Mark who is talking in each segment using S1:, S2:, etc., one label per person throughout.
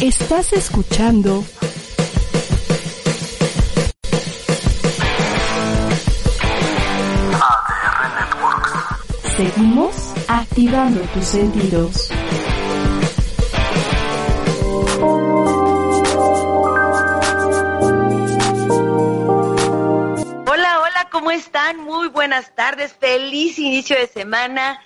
S1: Estás escuchando
S2: ADR Networks.
S1: Seguimos activando tus sentidos.
S3: Hola, hola, ¿cómo están? Muy buenas tardes, feliz inicio de semana.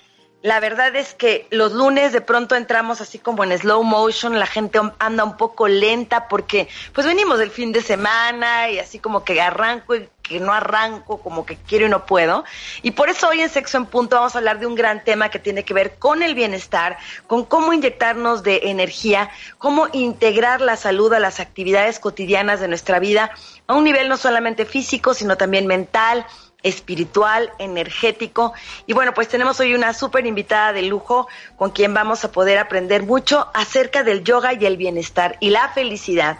S3: La verdad es que los lunes de pronto entramos así como en slow motion, la gente anda un poco lenta porque pues venimos del fin de semana y así como que arranco y que no arranco, como que quiero y no puedo. Y por eso hoy en Sexo en Punto vamos a hablar de un gran tema que tiene que ver con el bienestar, con cómo inyectarnos de energía, cómo integrar la salud a las actividades cotidianas de nuestra vida a un nivel no solamente físico, sino también mental, espiritual, energético. Y bueno, pues tenemos hoy una súper invitada de lujo con quien vamos a poder aprender mucho acerca del yoga y el bienestar y la felicidad.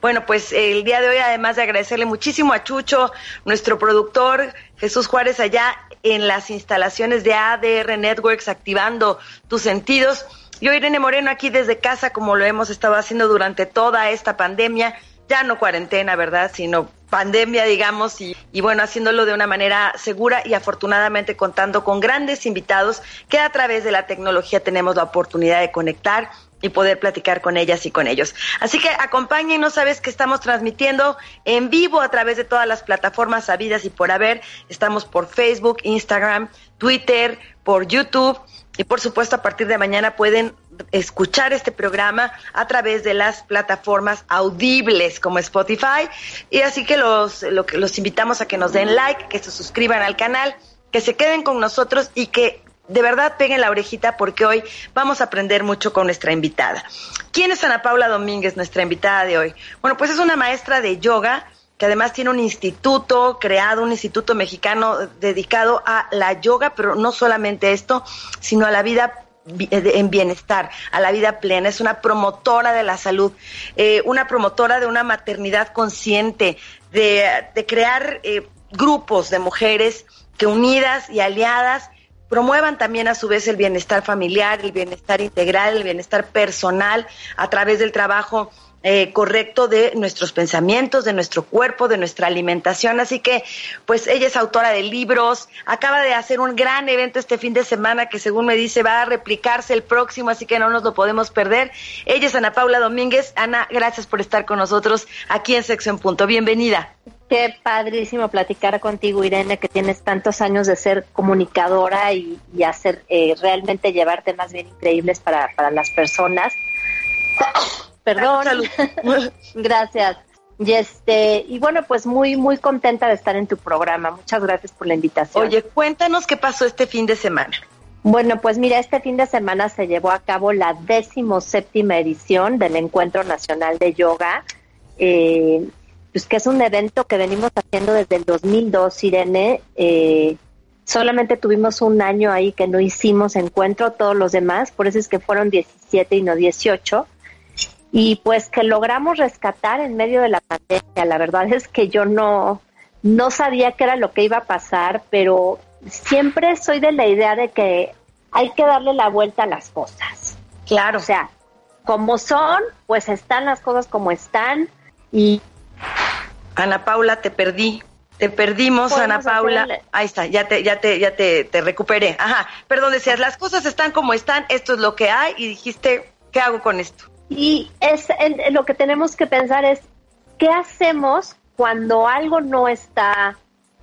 S3: Bueno, pues el día de hoy, además de agradecerle muchísimo a Chucho, nuestro productor Jesús Juárez allá en las instalaciones de ADR Networks, activando tus sentidos. Yo, Irene Moreno, aquí desde casa, como lo hemos estado haciendo durante toda esta pandemia, ya no cuarentena, ¿verdad? Sino pandemia, digamos, y, bueno, haciéndolo de una manera segura y afortunadamente contando con grandes invitados que a través de la tecnología tenemos la oportunidad de conectar y poder platicar con ellas y con ellos. Así que acompáñenos, sabes que estamos transmitiendo en vivo a través de todas las plataformas sabidas y por haber. Estamos por Facebook, Instagram, Twitter, por YouTube y por supuesto a partir de mañana pueden escuchar este programa a través de las plataformas audibles como Spotify y así que los, lo, los invitamos a que nos den like, que se suscriban al canal, que se queden con nosotros y que de verdad peguen la orejita porque hoy vamos a aprender mucho con nuestra invitada. ¿Quién es Ana Paula Domínguez, nuestra invitada de hoy? Bueno, pues es una maestra de yoga que además tiene un instituto creado, un instituto mexicano dedicado a la yoga, pero no solamente esto, sino a la vida en bienestar, a la vida plena. Es una promotora de la salud, eh, una promotora de una maternidad consciente, de, de crear eh, grupos de mujeres que unidas y aliadas promuevan también a su vez el bienestar familiar, el bienestar integral, el bienestar personal a través del trabajo eh, correcto de nuestros pensamientos, de nuestro cuerpo, de nuestra alimentación. Así que, pues ella es autora de libros, acaba de hacer un gran evento este fin de semana que según me dice va a replicarse el próximo, así que no nos lo podemos perder. Ella es Ana Paula Domínguez. Ana, gracias por estar con nosotros aquí en Sexo en Punto. Bienvenida.
S4: Qué padrísimo platicar contigo, Irene, que tienes tantos años de ser comunicadora y, y hacer eh, realmente llevar temas bien increíbles para, para las personas. Perdón. gracias. Y este, y bueno, pues muy, muy contenta de estar en tu programa. Muchas gracias por la invitación.
S3: Oye, cuéntanos qué pasó este fin de semana.
S4: Bueno, pues mira, este fin de semana se llevó a cabo la décimo séptima edición del Encuentro Nacional de Yoga, eh, pues que es un evento que venimos haciendo desde el 2002, Irene. Eh, solamente tuvimos un año ahí que no hicimos encuentro, todos los demás, por eso es que fueron 17 y no 18 y pues que logramos rescatar en medio de la pandemia. La verdad es que yo no, no sabía qué era lo que iba a pasar, pero siempre soy de la idea de que hay que darle la vuelta a las cosas.
S3: Claro.
S4: O sea, como son, pues están las cosas como están y...
S3: Ana Paula, te perdí. Te perdimos, Ana Paula. Hacerle? Ahí está, ya te, ya te, ya te, te recuperé. Ajá. Perdón, decías, las cosas están como están, esto es lo que hay, y dijiste, ¿qué hago con esto?
S4: Y es lo que tenemos que pensar es qué hacemos cuando algo no está,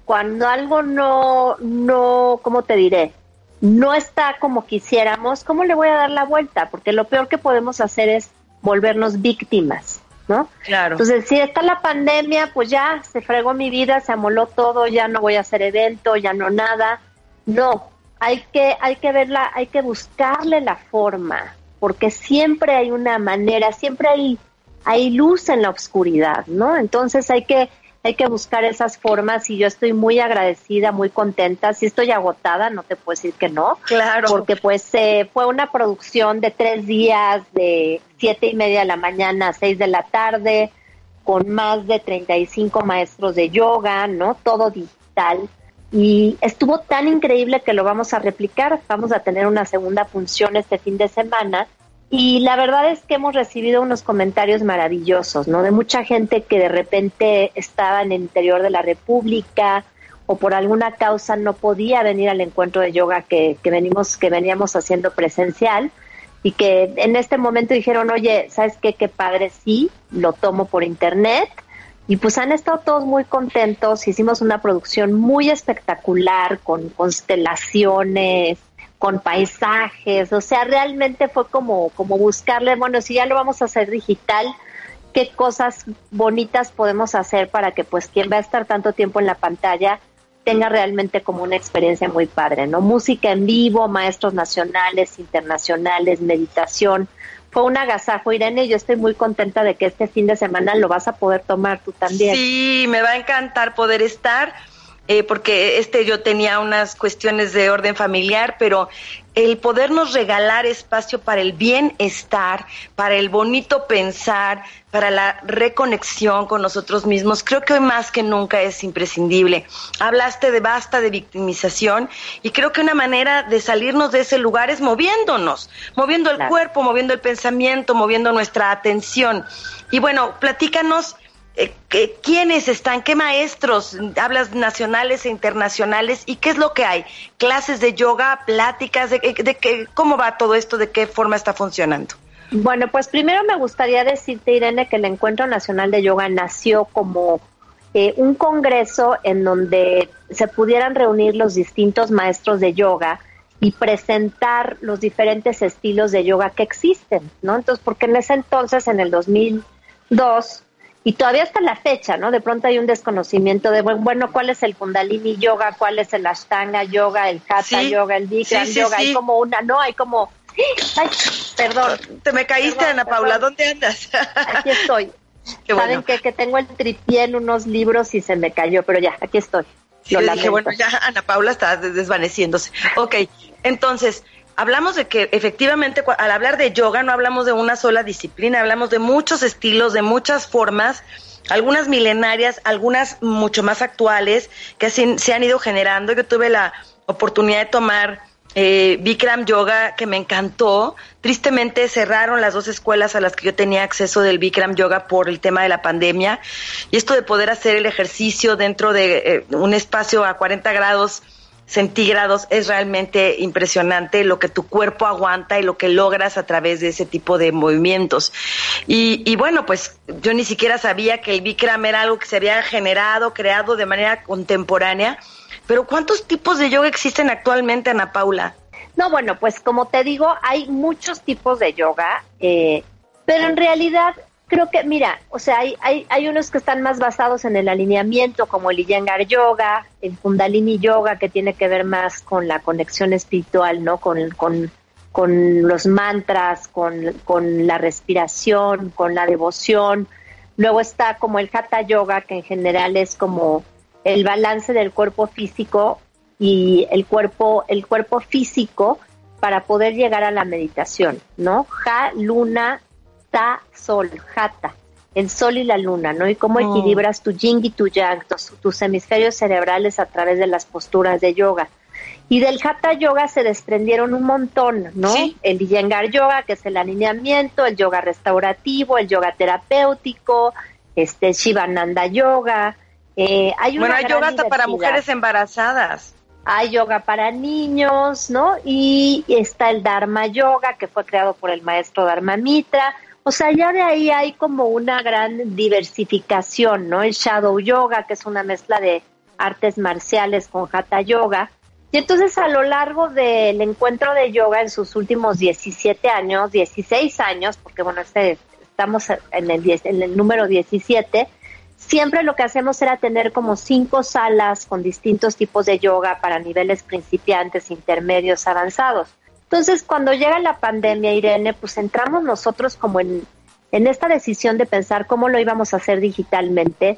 S4: cuando algo no, no, ¿cómo te diré? No está como quisiéramos, ¿cómo le voy a dar la vuelta? Porque lo peor que podemos hacer es volvernos víctimas, ¿no?
S3: Claro.
S4: Entonces, si está la pandemia, pues ya se fregó mi vida, se amoló todo, ya no voy a hacer evento, ya no nada. No, hay que, hay que verla, hay que buscarle la forma, porque siempre hay una manera, siempre hay hay luz en la oscuridad, ¿no? Entonces hay que hay que buscar esas formas y yo estoy muy agradecida, muy contenta. Si estoy agotada, no te puedo decir que no.
S3: Claro.
S4: Porque pues eh, fue una producción de tres días, de siete y media de la mañana a seis de la tarde, con más de 35 maestros de yoga, ¿no? Todo digital. Y estuvo tan increíble que lo vamos a replicar. Vamos a tener una segunda función este fin de semana y la verdad es que hemos recibido unos comentarios maravillosos, ¿no? De mucha gente que de repente estaba en el interior de la República o por alguna causa no podía venir al encuentro de yoga que, que venimos, que veníamos haciendo presencial y que en este momento dijeron, oye, ¿sabes qué? Qué padre, sí, lo tomo por internet. Y pues han estado todos muy contentos, hicimos una producción muy espectacular con constelaciones, con paisajes, o sea, realmente fue como, como buscarle, bueno, si ya lo vamos a hacer digital, qué cosas bonitas podemos hacer para que pues quien va a estar tanto tiempo en la pantalla tenga realmente como una experiencia muy padre, ¿no? Música en vivo, maestros nacionales, internacionales, meditación. Fue un agasajo, Irene, yo estoy muy contenta de que este fin de semana lo vas a poder tomar tú también.
S3: Sí, me va a encantar poder estar eh, porque este yo tenía unas cuestiones de orden familiar, pero el podernos regalar espacio para el bienestar, para el bonito pensar, para la reconexión con nosotros mismos, creo que hoy más que nunca es imprescindible. Hablaste de basta de victimización y creo que una manera de salirnos de ese lugar es moviéndonos, moviendo el cuerpo, moviendo el pensamiento, moviendo nuestra atención. Y bueno, platícanos ¿quiénes están? ¿Qué maestros? Hablas nacionales e internacionales. ¿Y qué es lo que hay? ¿Clases de yoga? ¿Pláticas? ¿De, de, cómo va todo esto? ¿De qué forma está funcionando?
S4: Bueno, pues primero me gustaría decirte, Irene, que el Encuentro Nacional de Yoga nació como eh, un congreso en donde se pudieran reunir los distintos maestros de yoga y presentar los diferentes estilos de yoga que existen, ¿no? Entonces, porque en ese entonces, en el 2002, y todavía hasta la fecha, ¿no? De pronto hay un desconocimiento de, bueno, ¿cuál es el Kundalini Yoga? ¿Cuál es el Ashtanga Yoga? ¿El Hatha Yoga? ¿El Bikram Yoga? Hay como una, no, hay como... Ay, perdón.
S3: Te me caíste, Ana Paula, ¿dónde andas?
S4: Aquí estoy. Saben que, que tengo el tripié en unos libros y se me cayó, pero ya, aquí estoy.
S3: Lo dije, bueno, ya Ana Paula está desvaneciéndose. Ok, entonces, hablamos de que efectivamente al hablar de yoga no hablamos de una sola disciplina, hablamos de muchos estilos, de muchas formas, algunas milenarias, algunas mucho más actuales que así se han ido generando. Yo tuve la oportunidad de tomar eh, Bikram Yoga que me encantó. Tristemente cerraron las dos escuelas a las que yo tenía acceso del Bikram Yoga por el tema de la pandemia. Y esto de poder hacer el ejercicio dentro de eh, un espacio a 40 grados centígrados es realmente impresionante lo que tu cuerpo aguanta y lo que logras a través de ese tipo de movimientos. Y, bueno, pues yo ni siquiera sabía que el Bikram era algo que se había generado, creado de manera contemporánea. Pero ¿cuántos tipos de yoga existen actualmente, Ana Paula?
S4: No, bueno, pues como te digo, hay muchos tipos de yoga, eh, pero en realidad creo que, mira, o sea, hay, hay, hay unos que están más basados en el alineamiento, como el Iyengar Yoga, el Kundalini Yoga, que tiene que ver más con la conexión espiritual, ¿no? Con, con, con los mantras, con, con la respiración, con la devoción. Luego está como el Hatha Yoga, que en general es como el balance del cuerpo físico y el cuerpo, el cuerpo físico para poder llegar a la meditación, ¿no? Ja, luna, ta, sol, jata, el sol y la luna, ¿no? Y cómo oh. equilibras tu yin y tu yang, tus, hemisferios cerebrales a través de las posturas de yoga. Y del Hatha Yoga se desprendieron un montón, ¿no? El Iyengar Yoga, que es el alineamiento, el yoga restaurativo, el yoga terapéutico, este Shivananda Yoga. Eh, hay
S3: bueno, hay yoga hasta para mujeres embarazadas.
S4: Hay yoga para niños, ¿no? Y está el Dharma Yoga, que fue creado por el maestro Dharma Mitra. O sea, ya de ahí hay como una gran diversificación, ¿no? El Shadow Yoga, que es una mezcla de artes marciales con Hatha Yoga. Y entonces a lo largo del encuentro de yoga en sus últimos 17 años, 16 años, porque bueno, este, estamos en el, en el número 17, siempre lo que hacemos era tener como cinco salas con distintos tipos de yoga para niveles principiantes, intermedios, avanzados. Entonces, cuando llega la pandemia, Irene, pues entramos nosotros como en, en esta decisión de pensar cómo lo íbamos a hacer digitalmente.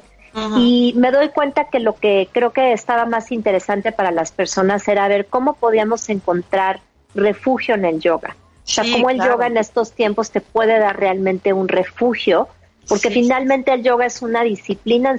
S4: Y me doy cuenta que lo que creo que estaba más interesante para las personas era ver cómo podíamos encontrar refugio en el yoga. O sea, cómo el yoga en estos tiempos te puede dar realmente un refugio, porque finalmente el yoga es una disciplina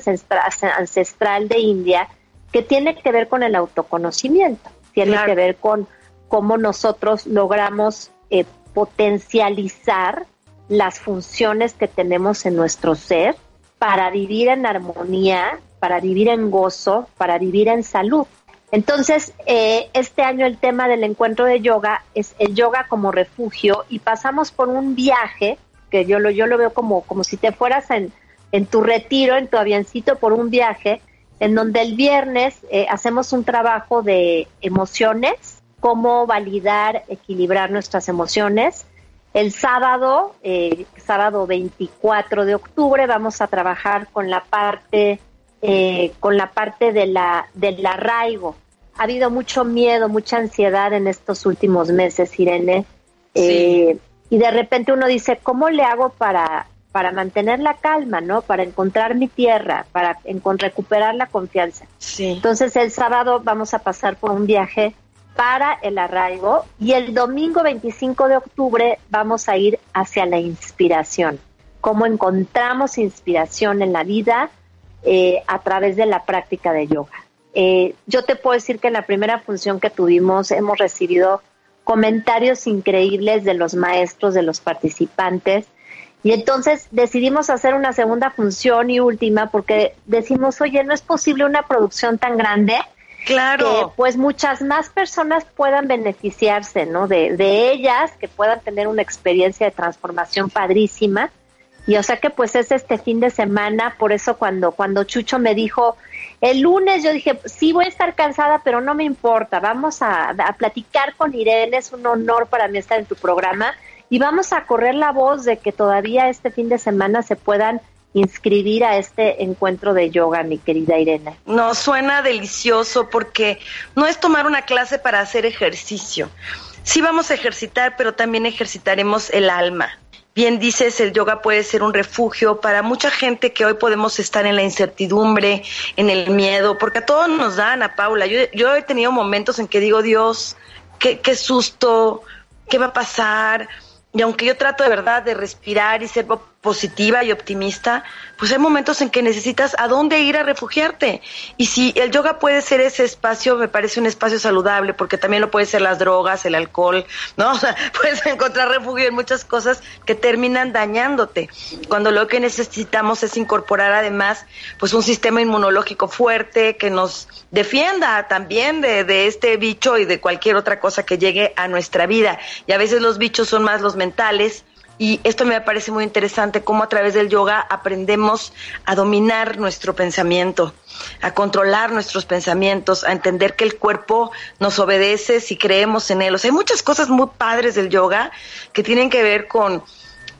S4: ancestral de India que tiene que ver con el autoconocimiento, tiene que ver con cómo nosotros logramos eh, potencializar las funciones que tenemos en nuestro ser para vivir en armonía, para vivir en gozo, para vivir en salud. Entonces, eh, este año el tema del encuentro de yoga es el yoga como refugio y pasamos por un viaje, que yo lo, yo lo veo como, como si te fueras en, en tu retiro, en tu avioncito por un viaje, en donde el viernes eh, hacemos un trabajo de emociones, cómo validar, equilibrar nuestras emociones. El sábado, eh, sábado 24 de octubre, vamos a trabajar con la parte, eh, con la parte de la, del arraigo. Ha habido mucho miedo, mucha ansiedad en estos últimos meses, Irene. y de repente uno dice, ¿cómo le hago para para mantener la calma, ¿no? Para encontrar mi tierra, para recuperar la confianza. Sí. Entonces el sábado vamos a pasar por un viaje para el arraigo y el domingo 25 de octubre vamos a ir hacia la inspiración. Cómo encontramos inspiración en la vida eh, a través de la práctica de yoga. Eh, yo te puedo decir que en la primera función que tuvimos hemos recibido comentarios increíbles de los maestros, de los participantes, y entonces decidimos hacer una segunda función y última porque decimos, oye, no es posible una producción tan grande.
S3: Claro.
S4: Que pues muchas más personas puedan beneficiarse, ¿no? De, de ellas, que puedan tener una experiencia de transformación padrísima. Y o sea que pues es este fin de semana, por eso cuando, cuando Chucho me dijo, el lunes yo dije, sí voy a estar cansada, pero no me importa, vamos a, a platicar con Irene, es un honor para mí estar en tu programa y vamos a correr la voz de que todavía este fin de semana se puedan inscribir a este encuentro de yoga, mi querida Irene.
S3: No, suena delicioso porque no es tomar una clase para hacer ejercicio. Sí vamos a ejercitar, pero también ejercitaremos el alma. Bien dices, el yoga puede ser un refugio para mucha gente que hoy podemos estar en la incertidumbre, en el miedo, porque a todos nos dan, a Paula. Yo, he tenido momentos en que digo, Dios, qué susto, qué va a pasar, y aunque yo trato de verdad de respirar y ser positiva y optimista, pues hay momentos en que necesitas a dónde ir a refugiarte. Y si el yoga puede ser ese espacio, me parece un espacio saludable, porque también lo puede ser las drogas, el alcohol, ¿no? Puedes encontrar refugio en muchas cosas que terminan dañándote. Cuando lo que necesitamos es incorporar además, pues un sistema inmunológico fuerte que nos defienda también de, de este bicho y de cualquier otra cosa que llegue a nuestra vida. Y a veces los bichos son más los mentales, y esto me parece muy interesante, cómo a través del yoga aprendemos a dominar nuestro pensamiento, a controlar nuestros pensamientos, a entender que el cuerpo nos obedece si creemos en él. O sea, hay muchas cosas muy padres del yoga que tienen que ver con,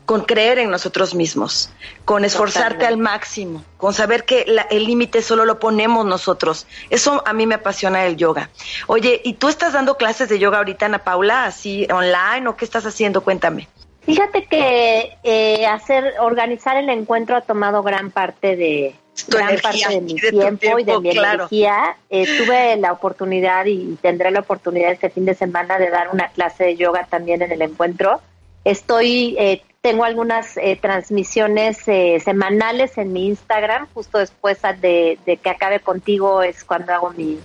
S3: con creer en nosotros mismos, con esforzarte al máximo, con saber que el límite solo lo ponemos nosotros. Eso a mí me apasiona el yoga. Oye, ¿y tú estás dando clases de yoga ahorita, Ana Paula, así online o qué estás haciendo? Cuéntame.
S4: Fíjate que eh, hacer, organizar el encuentro ha tomado gran parte de gran parte de mi tiempo, y de mi energía. Eh, tuve la oportunidad y tendré la oportunidad este fin de semana de dar una clase de yoga también en el encuentro. Estoy, eh, tengo algunas transmisiones semanales en mi Instagram, justo después de, de, que acabe contigo es cuando hago mi,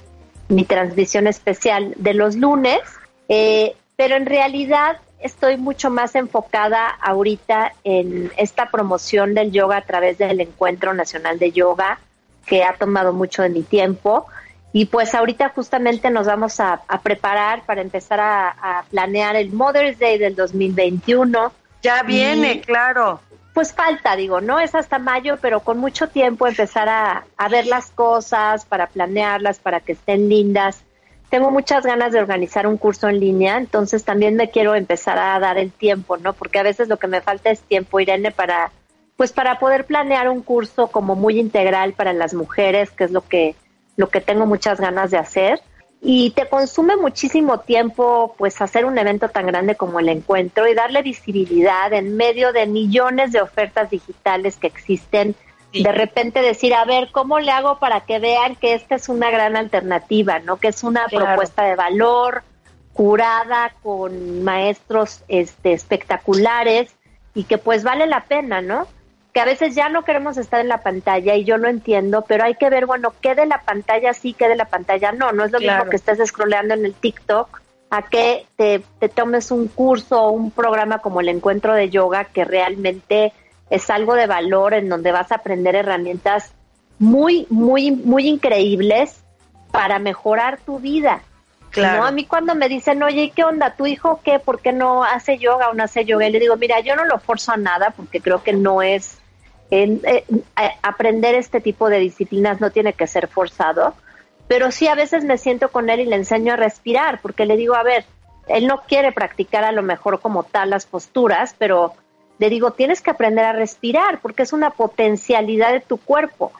S4: mi transmisión especial de los lunes. pero en realidad estoy mucho más enfocada ahorita en esta promoción del yoga a través del Encuentro Nacional de Yoga, que ha tomado mucho de mi tiempo. Y pues ahorita justamente nos vamos a, preparar para empezar a, planear el Mother's Day del 2021.
S3: Ya viene, claro.
S4: Pues falta, digo, no es hasta mayo, pero con mucho tiempo empezar a, a ver las cosas, para planearlas, para que estén lindas tengo muchas ganas de organizar un curso en línea, entonces también me quiero empezar a dar el tiempo, ¿no? Porque a veces lo que me falta es tiempo, Irene, para pues para poder planear un curso como muy integral para las mujeres, que es lo que lo que tengo muchas ganas de hacer. y te consume muchísimo tiempo pues hacer un evento tan grande como el encuentro y darle visibilidad en medio de millones de ofertas digitales que existen. De repente decir, a ver, ¿cómo le hago para que vean que esta es una gran alternativa, ¿no? Que es una propuesta de valor curada con maestros este espectaculares y que pues vale la pena, ¿no? que a veces ya no queremos estar en la pantalla y yo lo entiendo, pero hay que ver, bueno, qué de la pantalla sí, qué de la pantalla no. No es lo mismo que estés scrolleando en el TikTok a que te, te tomes un curso o un programa como el encuentro de yoga que realmente es algo de valor en donde vas a aprender herramientas muy, muy, muy increíbles para mejorar tu vida. Claro. A mí cuando me dicen, oye, ¿qué onda? ¿Tu hijo qué? ¿Por qué no hace yoga o no hace yoga? Y le digo, mira, yo no lo forzo a nada porque creo que no es eh, aprender este tipo de disciplinas no tiene que ser forzado, pero sí a veces me siento con él y le enseño a respirar, porque le digo, a ver, él no quiere practicar a lo mejor como tal las posturas, pero le digo, tienes que aprender a respirar, porque es una potencialidad de tu cuerpo.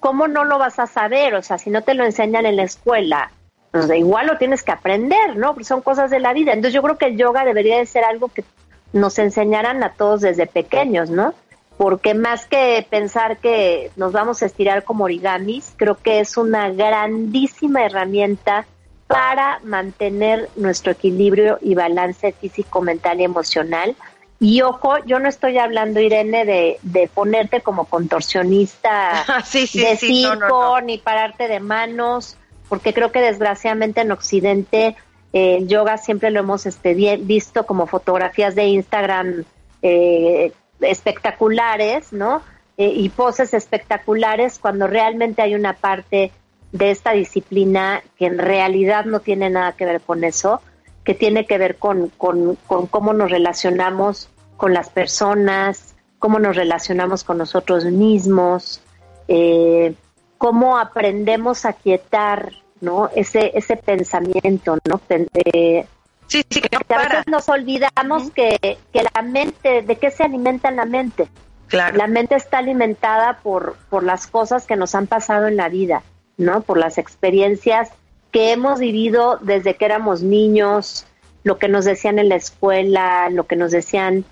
S4: ¿Cómo no lo vas a saber? O sea, si no te lo enseñan en la escuela, pues igual lo tienes que aprender, ¿no? Porque son cosas de la vida. Entonces yo creo que el yoga debería de ser algo que nos enseñaran a todos desde pequeños, ¿no? porque más que pensar que nos vamos a estirar como origamis, creo que es una grandísima herramienta para mantener nuestro equilibrio y balance físico, mental y emocional. Y ojo, yo no estoy hablando, Irene, de, de ponerte como contorsionista de circo, ni pararte de manos, porque creo que desgraciadamente en Occidente eh, el yoga siempre lo hemos este, visto como fotografías de Instagram eh, espectaculares, ¿no? Eh, y poses espectaculares cuando realmente hay una parte de esta disciplina que en realidad no tiene nada que ver con eso, que tiene que ver con, con, cómo nos relacionamos con las personas, cómo nos relacionamos con nosotros mismos, eh, cómo aprendemos a quietar ¿no? ese, ese pensamiento, ¿no? Eh, Sí, sí, que a veces nos olvidamos que, la mente, ¿de qué se alimenta la mente? Claro. La mente está alimentada por, por las cosas que nos han pasado en la vida, ¿no? Por las experiencias que hemos vivido desde que éramos niños, lo que nos decían en la escuela, lo que nos decían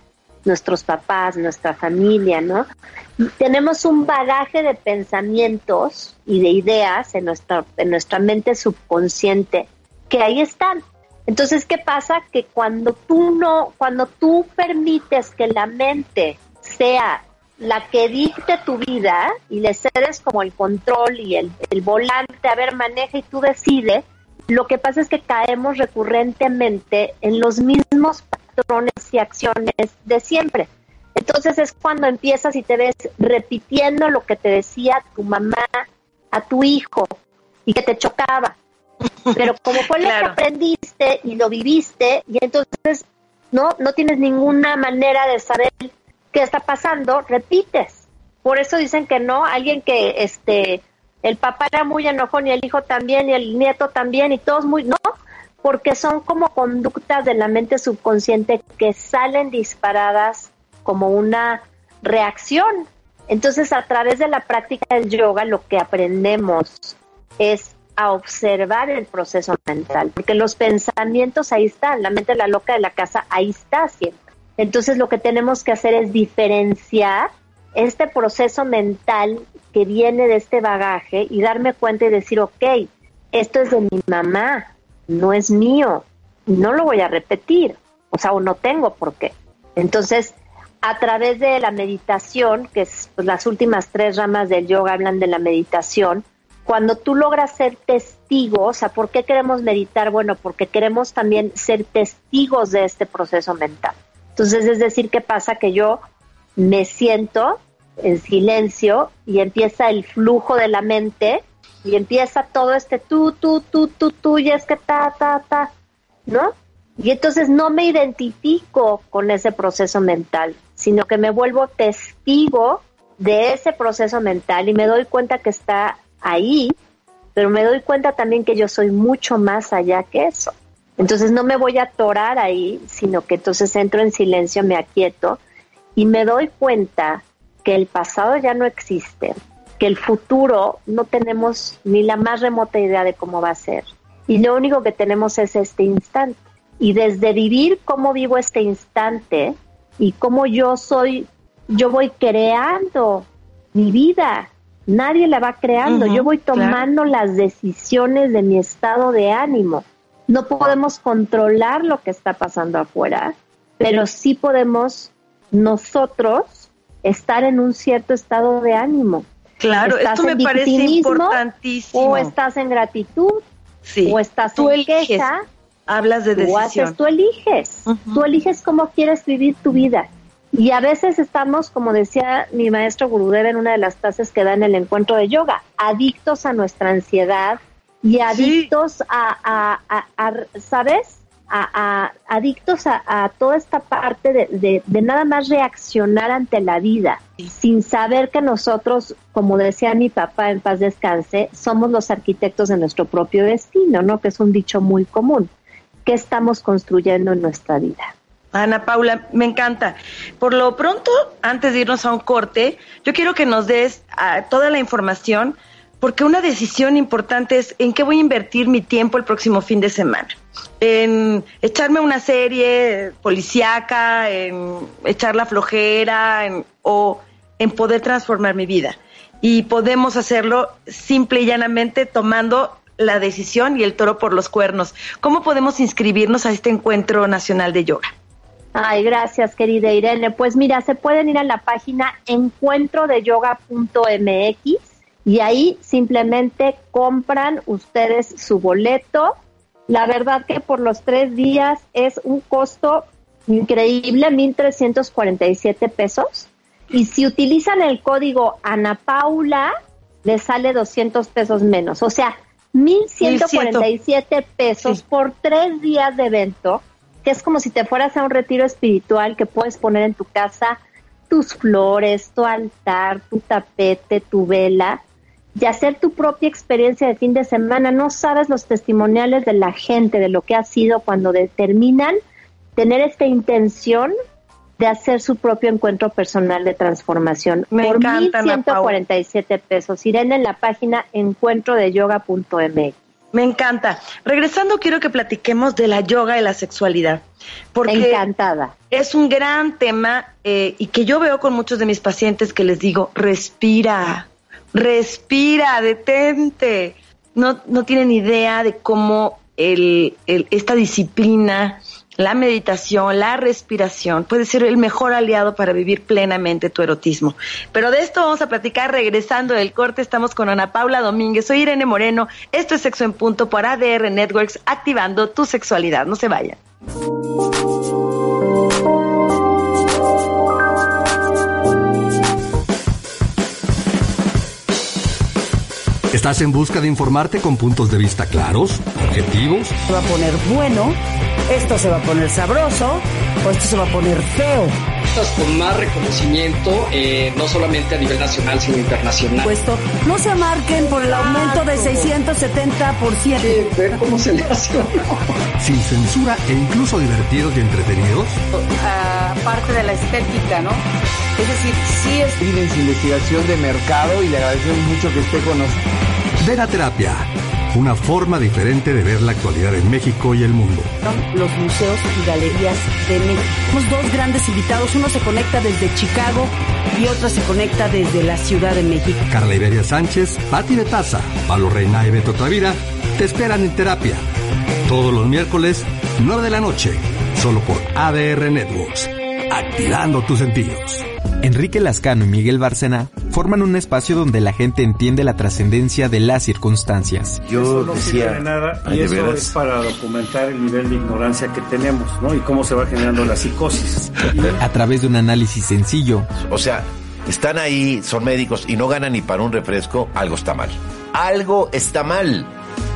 S4: nuestros papás, nuestra familia, ¿no? tenemos un bagaje de pensamientos y de ideas en nuestra, en nuestra mente subconsciente que ahí están entonces, ¿qué pasa? Que cuando tú no, cuando tú permites que la mente sea la que dicte tu vida y le cedes como el control y el, volante, a ver, maneja y tú decides, lo que pasa es que caemos recurrentemente en los mismos patrones y acciones de siempre. Entonces es cuando empiezas y te ves repitiendo lo que te decía tu mamá a tu hijo y que te chocaba. Pero como fue lo que aprendiste y lo viviste, y entonces no, no tienes ninguna manera de saber qué está pasando, repites. Por eso dicen que no, alguien que este el papá era muy enojón y el hijo también y el nieto también y todos muy no, porque son como conductas de la mente subconsciente que salen disparadas como una reacción. Entonces, a través de la práctica del yoga lo que aprendemos es a observar el proceso mental, porque los pensamientos ahí están, la mente la loca de la casa ahí está siempre. Entonces lo que tenemos que hacer es diferenciar este proceso mental que viene de este bagaje y darme cuenta y decir, ok, esto es de mi mamá, no es mío, no lo voy a repetir, o sea, o no tengo por qué. Entonces, a través de la meditación, que es pues, las últimas tres ramas del yoga hablan de la meditación, cuando tú logras ser testigo, o sea, ¿por qué queremos meditar? Bueno, porque queremos también ser testigos de este proceso mental. Entonces, es decir, ¿qué pasa? Que yo me siento en silencio y empieza el flujo de la mente y empieza todo este tú, tú, tú, tú, tú, y es que ta, ta, ta, ¿no? Y entonces no me identifico con ese proceso mental, sino que me vuelvo testigo de ese proceso mental y me doy cuenta que está ahí, pero me doy cuenta también que yo soy mucho más allá que eso. Entonces no me voy a atorar ahí, sino que entonces entro en silencio, me aquieto y me doy cuenta que el pasado ya no existe, que el futuro no tenemos ni la más remota idea de cómo va a ser y lo único que tenemos es este instante. Y desde vivir cómo vivo este instante y cómo yo soy, yo voy creando mi vida. Nadie la va creando, yo voy tomando las decisiones de mi estado de ánimo. No podemos controlar lo que está pasando afuera, pero sí podemos nosotros estar en un cierto estado de ánimo.
S3: Claro, esto me parece importantísimo.
S4: O estás en gratitud, o estás
S3: tú
S4: en
S3: eliges, Hablas de decisión.
S4: Tú, eliges, tú eliges cómo quieres vivir tu vida. Y a veces estamos, como decía mi maestro Gurudev en una de las clases que da en el encuentro de yoga, adictos a nuestra ansiedad y adictos a, ¿sabes? A, adictos a, toda esta parte de, de, nada más reaccionar ante la vida, sin saber que nosotros, como decía mi papá en paz descanse, somos los arquitectos de nuestro propio destino, ¿no? Que es un dicho muy común. ¿Qué estamos construyendo en nuestra vida?
S3: Ana Paula, me encanta. Por lo pronto, antes de irnos a un corte, yo quiero que nos des ah, toda la información, porque una decisión importante es en qué voy a invertir mi tiempo el próximo fin de semana. En echarme una serie policíaca, en echar la flojera, o en poder transformar mi vida. Y podemos hacerlo simple y llanamente tomando la decisión y el toro por los cuernos. ¿Cómo podemos inscribirnos a este encuentro nacional de yoga?
S4: Ay, gracias, querida Irene. Pues mira, se pueden ir a la página encuentrodeyoga.mx y ahí simplemente compran ustedes su boleto. La verdad que por los tres días es un costo increíble, 1.347 pesos. Y si utilizan el código Ana Paula, les sale 200 pesos menos. O sea, 1.147 pesos por tres días de evento que es como si te fueras a un retiro espiritual que puedes poner en tu casa tus flores, tu altar, tu tapete, tu vela y hacer tu propia experiencia de fin de semana. No sabes los testimoniales de la gente, de lo que ha sido cuando determinan tener esta intención de hacer su propio encuentro personal de transformación.
S3: Me
S4: por
S3: encanta,
S4: 147 pesos. Irene en la página encuentrodeyoga.mx.
S3: Me encanta. Regresando, quiero que platiquemos de la yoga y la sexualidad. Porque
S4: Encantada.
S3: Es un gran tema eh, y que yo veo con muchos de mis pacientes que les digo, respira, respira, detente. No, no tienen idea de cómo el, esta disciplina la meditación, la respiración puede ser el mejor aliado para vivir plenamente tu erotismo. Pero de esto vamos a platicar regresando del corte. Estamos con Ana Paula Domínguez, soy Irene Moreno. Esto es Sexo en Punto por ADR Networks, activando tu sexualidad. No se vayan.
S5: ¿Estás en busca de informarte con puntos de vista claros, objetivos?
S6: Se va a poner bueno esto se va a poner sabroso o esto se va a poner feo.
S7: Con más reconocimiento, eh, no solamente a nivel nacional, sino internacional.
S6: Puesto, no se marquen por el aumento de 670%.
S7: Sí, ver cómo se le hace
S5: Sin censura e incluso divertidos y entretenidos.
S6: Aparte de la estética, ¿no? Es decir, sí es...
S8: Su investigación de mercado y le agradecemos mucho que esté con nosotros.
S5: Ven a terapia una forma diferente de ver la actualidad en México y el mundo.
S6: Los museos y galerías de México. Tenemos dos grandes invitados, uno se conecta desde Chicago y otro se conecta desde la Ciudad de México.
S5: Carla Iberia Sánchez, Patti Taza, Pablo Reina y Beto Travira te esperan en terapia. Todos los miércoles, 9 de la noche, solo por ADR Networks, activando tus sentidos.
S9: Enrique Lascano y Miguel Bárcena forman un espacio donde la gente entiende la trascendencia de las circunstancias.
S10: Yo eso no decía, de nada y eso es para documentar el nivel de ignorancia que tenemos, ¿no? Y cómo se va generando la psicosis.
S9: A través de un análisis sencillo.
S11: O sea, están ahí, son médicos y no ganan ni para un refresco, algo está mal. Algo está mal.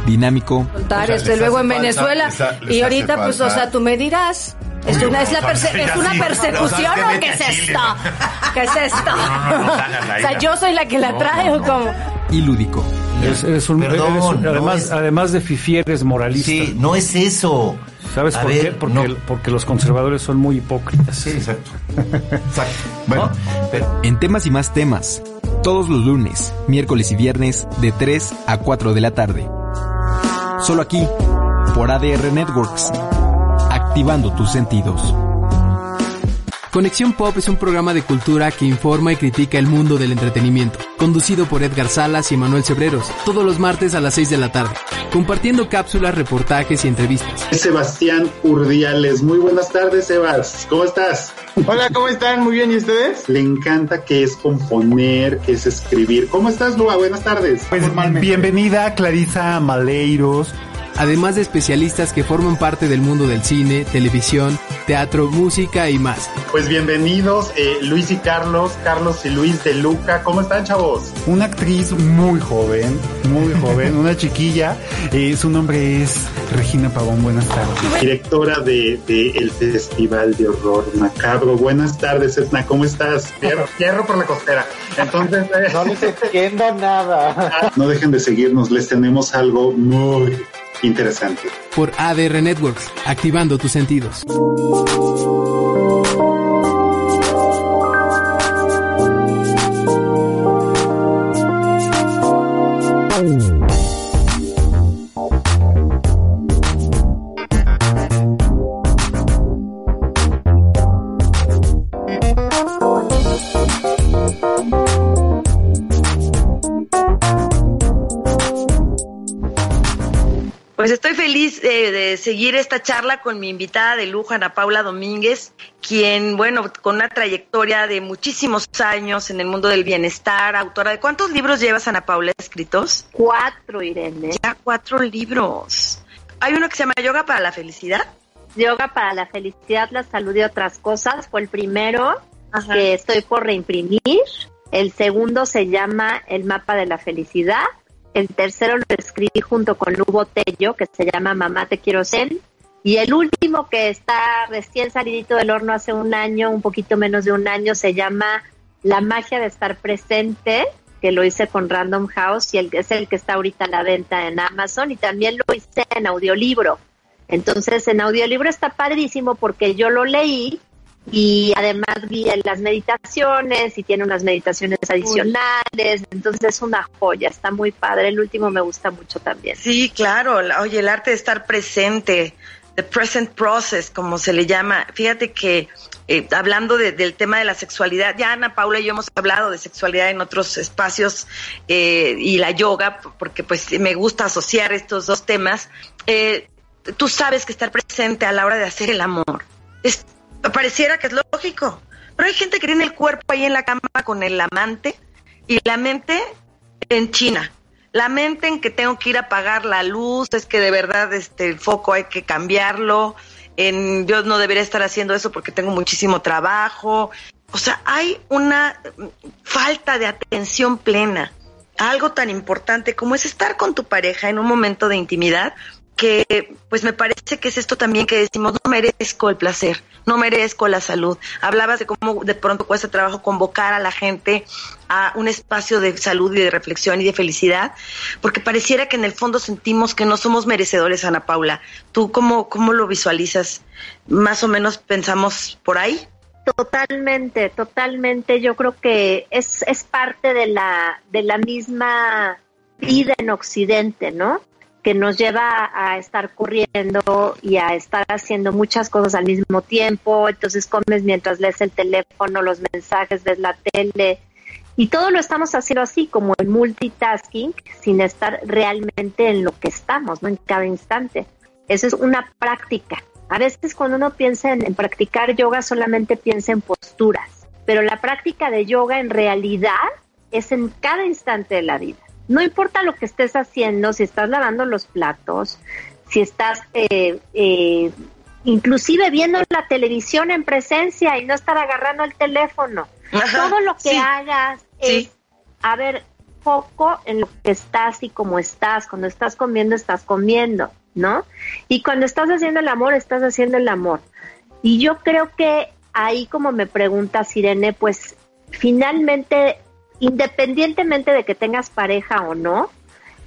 S9: Dinámico.
S6: O luego en Venezuela y ahorita pues, o sea, tú me dirás. ¿Es una, es, la ¿Es una persecución o qué es esto? ¿Qué es esto? o sea, yo soy la que la trae o como...
S9: Y lúdico.
S10: Es, un, además, además de fifieres moralista.
S11: Sí, no es eso.
S10: ¿Sabes por qué? Porque, porque, los conservadores son muy hipócritas.
S11: Sí, exacto. exacto. Bueno,
S9: En temas y más temas, todos los lunes, miércoles y viernes, de 3 a 4 de la tarde Solo aquí, por ADR Networks, activando tus sentidos.
S12: Conexión Pop es un programa de cultura que informa y critica el mundo del entretenimiento, conducido por Edgar Salas y Manuel Cebreros, todos los martes a las 6 de la tarde, compartiendo cápsulas, reportajes y entrevistas.
S13: Sebastián Urdiales, muy buenas tardes, Sebas, ¿cómo estás?
S14: Hola, ¿cómo están? Muy bien, ¿y ustedes?
S13: Le encanta que es componer, que es escribir. ¿Cómo estás, Lua? Buenas tardes.
S14: Pues bienvenida, Clarisa Maleiros
S12: además de especialistas que forman parte del mundo del cine, televisión, teatro, música y más.
S13: Pues bienvenidos eh, Luis y Carlos, Carlos y Luis de Luca. ¿Cómo están, chavos?
S14: Una actriz muy joven, muy joven, una chiquilla. Eh, su nombre es Regina Pavón. Buenas tardes.
S13: Directora de, el Festival de Horror Macabro. Buenas tardes, Etna. ¿Cómo estás?
S14: Fierro, por la costera. Entonces...
S8: Eh, no les entiendo nada.
S13: No dejen de seguirnos. Les tenemos algo muy interesante.
S12: Por ADR Networks, activando tus sentidos.
S3: De, seguir esta charla con mi invitada de lujo, Ana Paula Domínguez, quien, bueno, con una trayectoria de muchísimos años en el mundo del bienestar, autora de cuántos libros llevas, Ana Paula, escritos?
S4: Cuatro, Irene.
S3: Ya cuatro libros. Hay uno que se llama Yoga para la Felicidad.
S4: Yoga para la Felicidad, la Salud y otras cosas. Fue el primero que estoy por reimprimir. El segundo se llama El Mapa de la Felicidad el tercero lo escribí junto con Lugo Tello, que se llama Mamá Te Quiero Ser. Y el último, que está recién salidito del horno hace un año, un poquito menos de un año, se llama La magia de estar presente, que lo hice con Random House y el, es el que está ahorita a la venta en Amazon. Y también lo hice en audiolibro. Entonces, en audiolibro está padrísimo porque yo lo leí y además vi las meditaciones y tiene unas meditaciones adicionales, entonces es una joya, está muy padre, el último me gusta mucho también.
S3: Sí, claro, oye, el arte de estar presente, the present process, como se le llama, fíjate que eh, hablando del tema de la sexualidad, ya Ana Paula y yo hemos hablado de sexualidad en otros espacios eh, y la yoga, porque pues me gusta asociar estos dos temas, eh, tú sabes que estar presente a la hora de hacer el amor es pareciera que es lógico, pero hay gente que tiene el cuerpo ahí en la cama con el amante y la mente en China. La mente en que tengo que ir a apagar la luz, es que de verdad este el foco hay que cambiarlo, en yo no debería estar haciendo eso porque tengo muchísimo trabajo. O sea, hay una falta de atención plena. Algo tan importante como es estar con tu pareja en un momento de intimidad que pues me parece que es esto también que decimos, no merezco el placer, no merezco la salud. Hablabas de cómo de pronto cuesta trabajo convocar a la gente a un espacio de salud y de reflexión y de felicidad, porque pareciera que en el fondo sentimos que no somos merecedores, Ana Paula. ¿Tú cómo, cómo lo visualizas? ¿Más o menos pensamos por ahí?
S4: Totalmente, totalmente. Yo creo que es, es parte de la, de la misma vida en Occidente, ¿no? Que nos lleva a estar corriendo y a estar haciendo muchas cosas al mismo tiempo. Entonces comes mientras lees el teléfono, los mensajes, ves la tele. Y todo lo estamos haciendo así, como en multitasking, sin estar realmente en lo que estamos, ¿no? En cada instante. Eso es una práctica. A veces cuando uno piensa en practicar yoga solamente piensa en posturas, pero la práctica de yoga en realidad es en cada instante de la vida no importa lo que estés haciendo, si estás lavando los platos, si estás eh, eh, inclusive viendo la televisión en presencia y no estar agarrando el teléfono. Todo lo que hagas es, a ver, foco en lo que estás y cómo estás. Cuando estás comiendo, estás comiendo, ¿no? Y cuando estás haciendo el amor, estás haciendo el amor. Y yo creo que ahí, como me pregunta Irene, pues finalmente independientemente de que tengas pareja o no,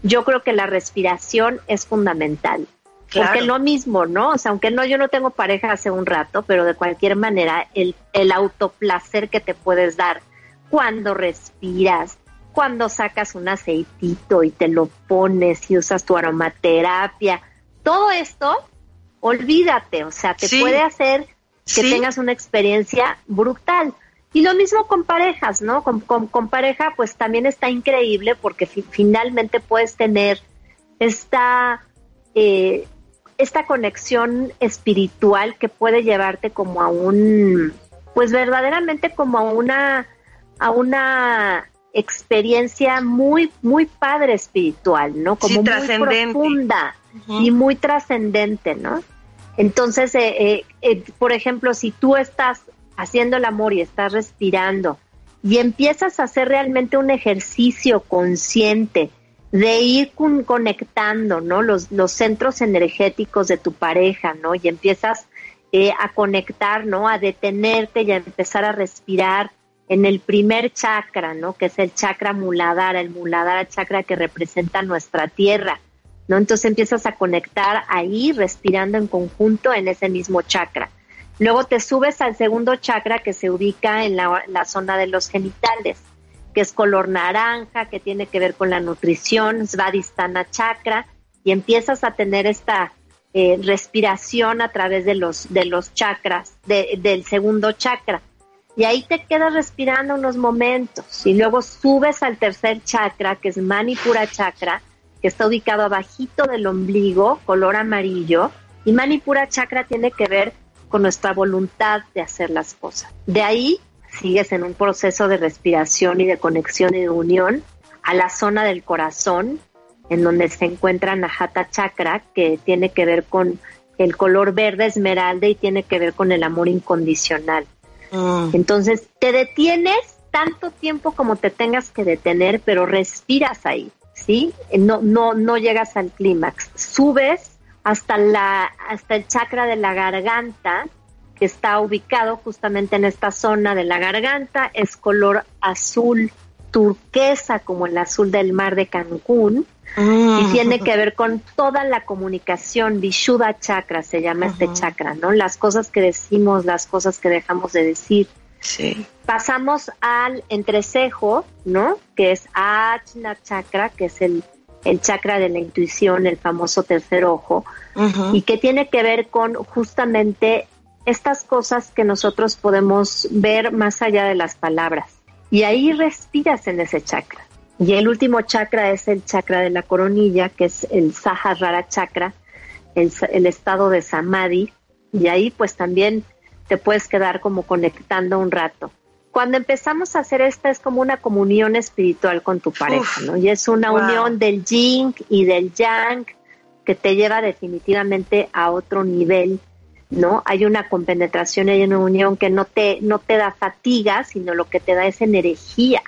S4: yo creo que la respiración es fundamental. Porque lo mismo, ¿no? O sea, aunque no, yo no tengo pareja hace un rato, pero de cualquier manera, el, el autoplacer que te puedes dar cuando respiras, cuando sacas un aceitito y te lo pones y usas tu aromaterapia, todo esto, olvídate, o sea, te puede hacer que tengas una experiencia brutal. Y lo mismo con parejas, ¿no? Con, con, pareja, pues también está increíble porque finalmente puedes tener esta, eh, esta conexión espiritual que puede llevarte como a un, pues verdaderamente como a una, a una experiencia muy, muy padre espiritual, ¿no? Como muy profunda y muy trascendente, ¿no? Entonces, eh, eh, por ejemplo, si tú estás haciendo el amor y estás respirando y empiezas a hacer realmente un ejercicio consciente de ir conectando, ¿no? Los, centros energéticos de tu pareja, ¿no? Y empiezas a conectar, ¿no? A detenerte y a empezar a respirar en el primer chakra, ¿no? Que es el chakra muladara, el muladara chakra que representa nuestra tierra, ¿no? Entonces empiezas a conectar ahí, respirando en conjunto en ese mismo chakra. Luego te subes al segundo chakra que se ubica en la, zona de los genitales, que es color naranja, que tiene que ver con la nutrición, Svadhisthana chakra, y empiezas a tener esta eh, respiración a través de los, de los chakras, del segundo chakra. Y ahí te quedas respirando unos momentos y luego subes al tercer chakra, que es Manipura chakra, que está ubicado abajito del ombligo, color amarillo, y Manipura chakra tiene que ver con nuestra voluntad de hacer las cosas. De ahí sigues en un proceso de respiración y de conexión y de unión a la zona del corazón, en donde se encuentra Nahata chakra, que tiene que ver con el color verde esmeralda y tiene que ver con el amor incondicional. Mm. Entonces, te detienes tanto tiempo como te tengas que detener, pero respiras ahí, ¿sí? No, no, no llegas al clímax. Subes hasta la, hasta el chakra de la garganta, que está ubicado justamente en esta zona de la garganta, es color azul turquesa, como el azul del mar de Cancún, y mm. tiene que ver con toda la comunicación, Vishuddha chakra se llama este chakra, ¿no? Las cosas que decimos, las cosas que dejamos de decir. Sí. Pasamos al entrecejo, ¿no? Que es Ajna chakra, que es el, el chakra de la intuición, el famoso tercer ojo, y que tiene que ver con justamente estas cosas que nosotros podemos ver más allá de las palabras. Y ahí respiras en ese chakra. Y el último chakra es el chakra de la coronilla, que es el Sahasrara chakra, el, estado de Samadhi. Y ahí pues también te puedes quedar como conectando un rato. Cuando empezamos a hacer esta es como una comunión espiritual con tu pareja, ¿no? Y es una unión del yin y del yang que te lleva definitivamente a otro nivel, ¿no? Hay una compenetración, hay una unión que no te, no te da fatiga, sino lo que te da es energía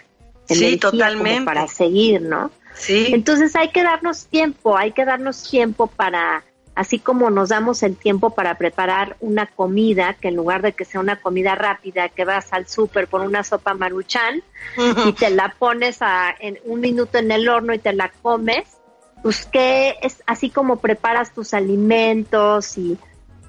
S4: sí, totalmente. para seguir, ¿no? Sí. Entonces hay que darnos tiempo, hay que darnos tiempo para, así como nos damos el tiempo para preparar una comida, que en lugar de que sea una comida rápida, que vas al súper por una sopa maruchan y te la pones a, en un minuto en el horno y te la comes, pues que es así como preparas tus alimentos y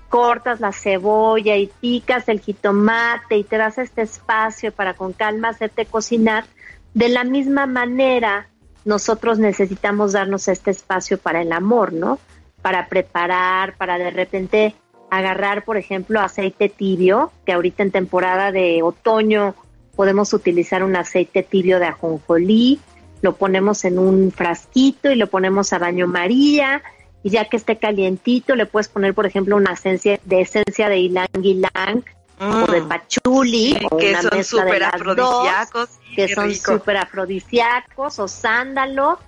S4: cortas la cebolla y picas el jitomate y te das este espacio para con calma hacerte cocinar, de la misma manera, nosotros necesitamos darnos este espacio para el amor, ¿no? Para preparar, para de repente agarrar, por ejemplo, aceite tibio, que ahorita en temporada de otoño podemos utilizar un aceite tibio de ajonjolí, lo ponemos en un frasquito y lo ponemos a baño María, y ya que esté calientito le puedes poner, por ejemplo, una esencia de esencia de ylang ylang o de mm. pachuli,
S3: que son súper afrodisíacos,
S4: que son súper afrodisíacos, o sándalo.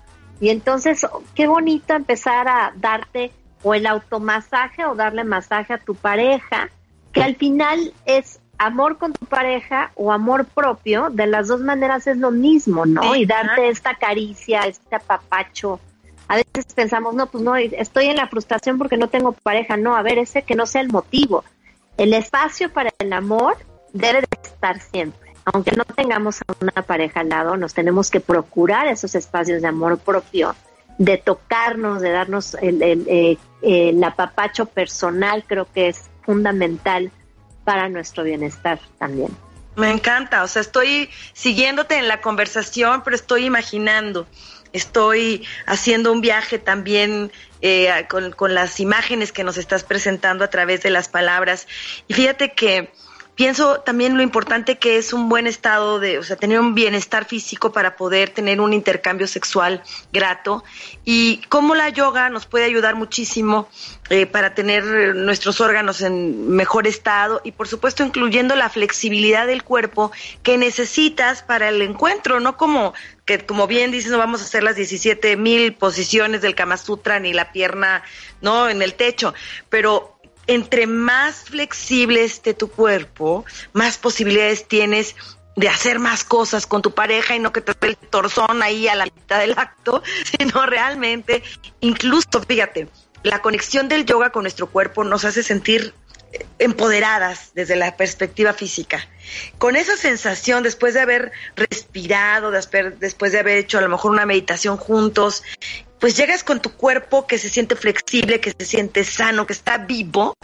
S4: Y entonces, qué bonito empezar a darte o el automasaje o darle masaje a tu pareja, que al final es amor con tu pareja o amor propio, de las dos maneras es lo mismo, ¿no? y darte esta caricia, este apapacho. A veces pensamos, no, pues no, estoy en la frustración porque no tengo pareja. No, a ver, ese que no sea el motivo. El espacio para el amor debe de estar siempre. Aunque no tengamos a una pareja al lado, nos tenemos que procurar esos espacios de amor propio, de tocarnos, de darnos el, eh, el apapacho personal, creo que es fundamental para nuestro bienestar también.
S3: Me encanta, o sea, estoy siguiéndote en la conversación, pero estoy imaginando, estoy haciendo un viaje también eh, con, con las imágenes que nos estás presentando a través de las palabras. Y fíjate que pienso también lo importante que es un buen estado de, o sea, tener un bienestar físico para poder tener un intercambio sexual grato. Y cómo la yoga nos puede ayudar muchísimo eh, para tener nuestros órganos en mejor estado y por supuesto incluyendo la flexibilidad del cuerpo que necesitas para el encuentro, no como que como bien dices no vamos a hacer las 17 mil posiciones del Kama Sutra ni la pierna no en el techo, pero entre más flexible esté tu cuerpo, más posibilidades tienes de hacer más cosas con tu pareja y no que te dé el torzón ahí a la mitad del acto, sino realmente, incluso, fíjate, la conexión del yoga con nuestro cuerpo nos hace sentir empoderadas desde la perspectiva física. Con esa sensación, después de haber respirado, después de haber hecho a lo mejor una meditación juntos pues llegas con tu cuerpo que se siente flexible, que se siente sano, que está vivo,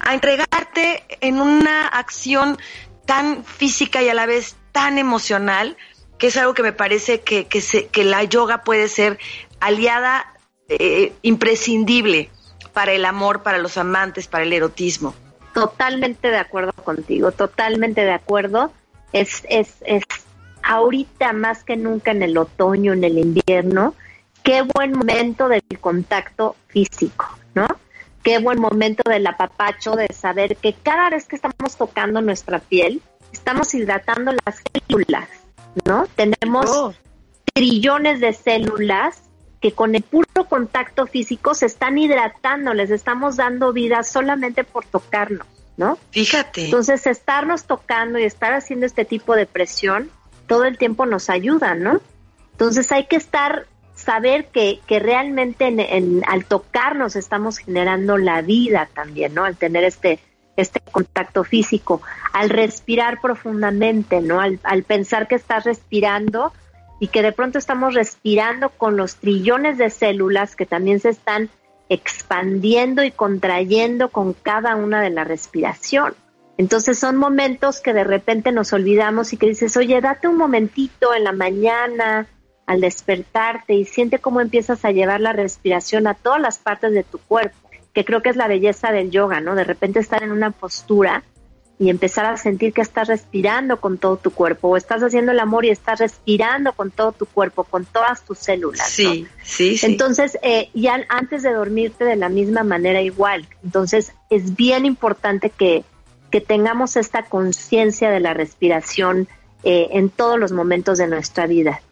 S3: a entregarte en una acción tan física y a la vez tan emocional, que es algo que me parece que, que, la yoga puede ser aliada eh, imprescindible para el amor, para los amantes, para el erotismo.
S4: Totalmente de acuerdo contigo, totalmente de acuerdo. Es, es, es ahorita más que nunca en el otoño, en el invierno, qué buen momento del contacto físico, ¿no? Qué buen momento del apapacho, de saber que cada vez que estamos tocando nuestra piel, estamos hidratando las células, ¿no? Tenemos oh. trillones de células que con el puro contacto físico se están hidratando, les estamos dando vida solamente por tocarnos, ¿no?
S3: Fíjate.
S4: Entonces, estarnos tocando y estar haciendo este tipo de presión todo el tiempo nos ayuda, ¿no? Entonces hay que estar saber que, que realmente en, al tocarnos estamos generando la vida también, ¿no? Al tener este, este contacto físico, al respirar profundamente, ¿no? Al, al pensar que estás respirando y que de pronto estamos respirando con los trillones de células que también se están expandiendo y contrayendo con cada una de la respiración. Entonces son momentos que de repente nos olvidamos y que dices, oye, date un momentito en la mañana, al despertarte y siente cómo empiezas a llevar la respiración a todas las partes de tu cuerpo, que creo que es la belleza del yoga, ¿no? De repente estar en una postura y empezar a sentir que estás respirando con todo tu cuerpo o estás haciendo el amor y estás respirando con todo tu cuerpo, con todas tus células.
S3: Sí, sí, sí.
S4: Entonces, eh, ya antes de dormirte de la misma manera igual. Entonces, es bien importante que, que tengamos esta conciencia de la respiración eh, en todos los momentos de nuestra vida.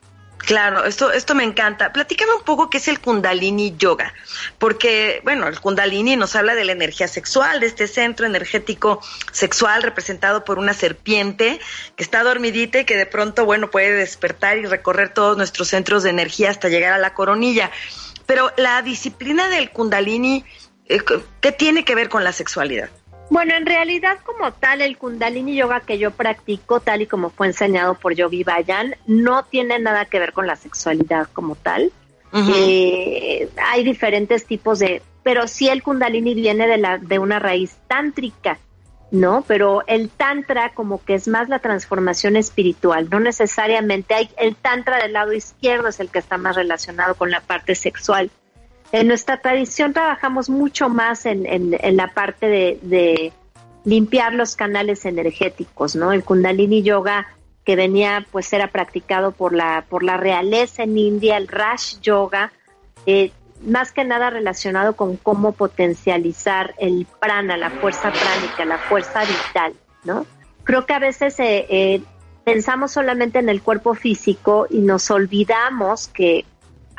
S3: Claro, esto, esto me encanta. Platícame un poco qué es el Kundalini Yoga, porque, bueno, el Kundalini nos habla de la energía sexual, de este centro energético sexual representado por una serpiente que está dormidita y que de pronto, bueno, puede despertar y recorrer todos nuestros centros de energía hasta llegar a la coronilla. Pero la disciplina del Kundalini, eh, ¿qué tiene que ver con la sexualidad?
S4: Bueno, en realidad como tal, el kundalini yoga que yo practico, tal y como fue enseñado por Yogi Bayan, no tiene nada que ver con la sexualidad como tal. Eh, hay diferentes tipos de, pero sí el kundalini viene de, la, de una raíz tántrica, ¿no? Pero el tantra como que es más la transformación espiritual, no necesariamente hay, el tantra del lado izquierdo es el que está más relacionado con la parte sexual. En nuestra tradición trabajamos mucho más en, en, la parte de, limpiar los canales energéticos, ¿no? El Kundalini Yoga que venía, pues era practicado por la, por la realeza en India, el Rash Yoga, eh, más que nada relacionado con cómo potencializar el prana, la fuerza pránica, la fuerza vital, ¿no? Creo que a veces eh, eh, pensamos solamente en el cuerpo físico y nos olvidamos que